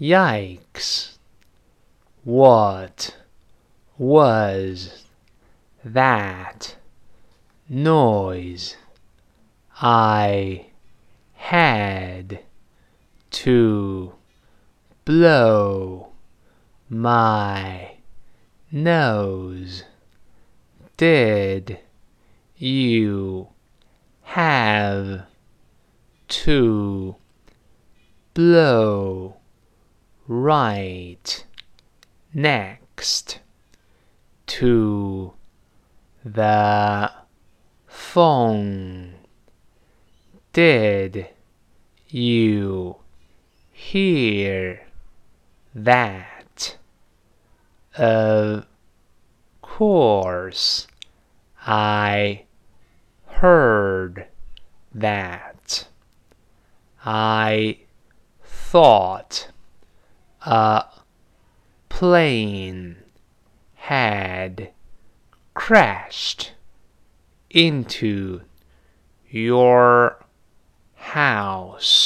Yikes! What was that noise? I had to blow my nose. Did you have to blow right next to the phone? Did you hear that? Of course, I heard that. I thought a plane had crashed into your house.